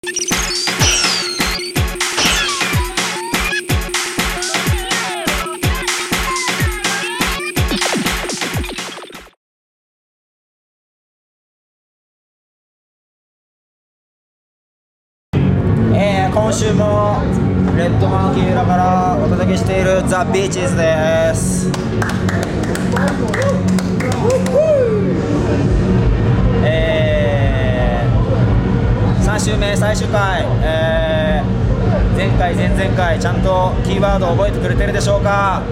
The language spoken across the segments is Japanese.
えー今週もレッドマンキーラからお届けしているザ・ビーチーズです。3週目最終回、えー前回前々回ちゃんとキーワード覚えてくれてるでしょうか、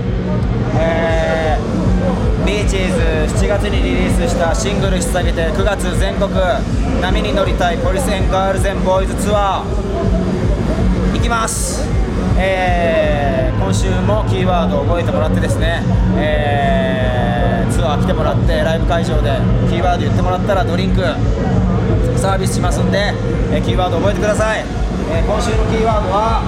えービーチーズ7月にリリースしたシングル引っ提げて9月全国波に乗りたいポリスエンガールズエンボーイズツアー。行きます、えー今週もキーワードを覚えてもらってですね、えーツアー来てもらってライブ会場でキーワード言ってもらったらドリンク。サービスしますんで、えーキーワード覚えてください、えー今週のキーワードは、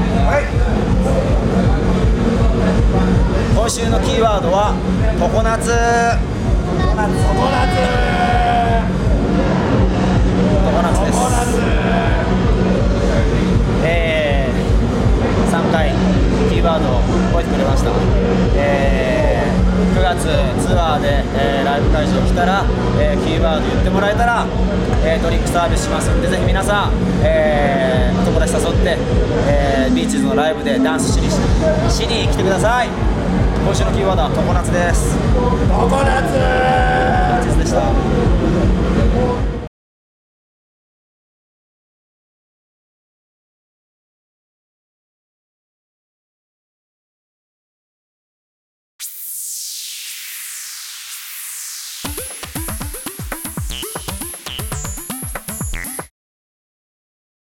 今週のキーワードは常夏常夏です。えー、3回キーワードを覚えてくれました、えー9月ツアーで、えーライブ会場来たら、えーキーワード言ってもらえたら、えードリンクサービスしますんでぜひ皆さん、えーお友達誘って、えービーチーズのライブでダンスしにしに来てください。今週のキーワードは常夏です。常夏ビーチーズでした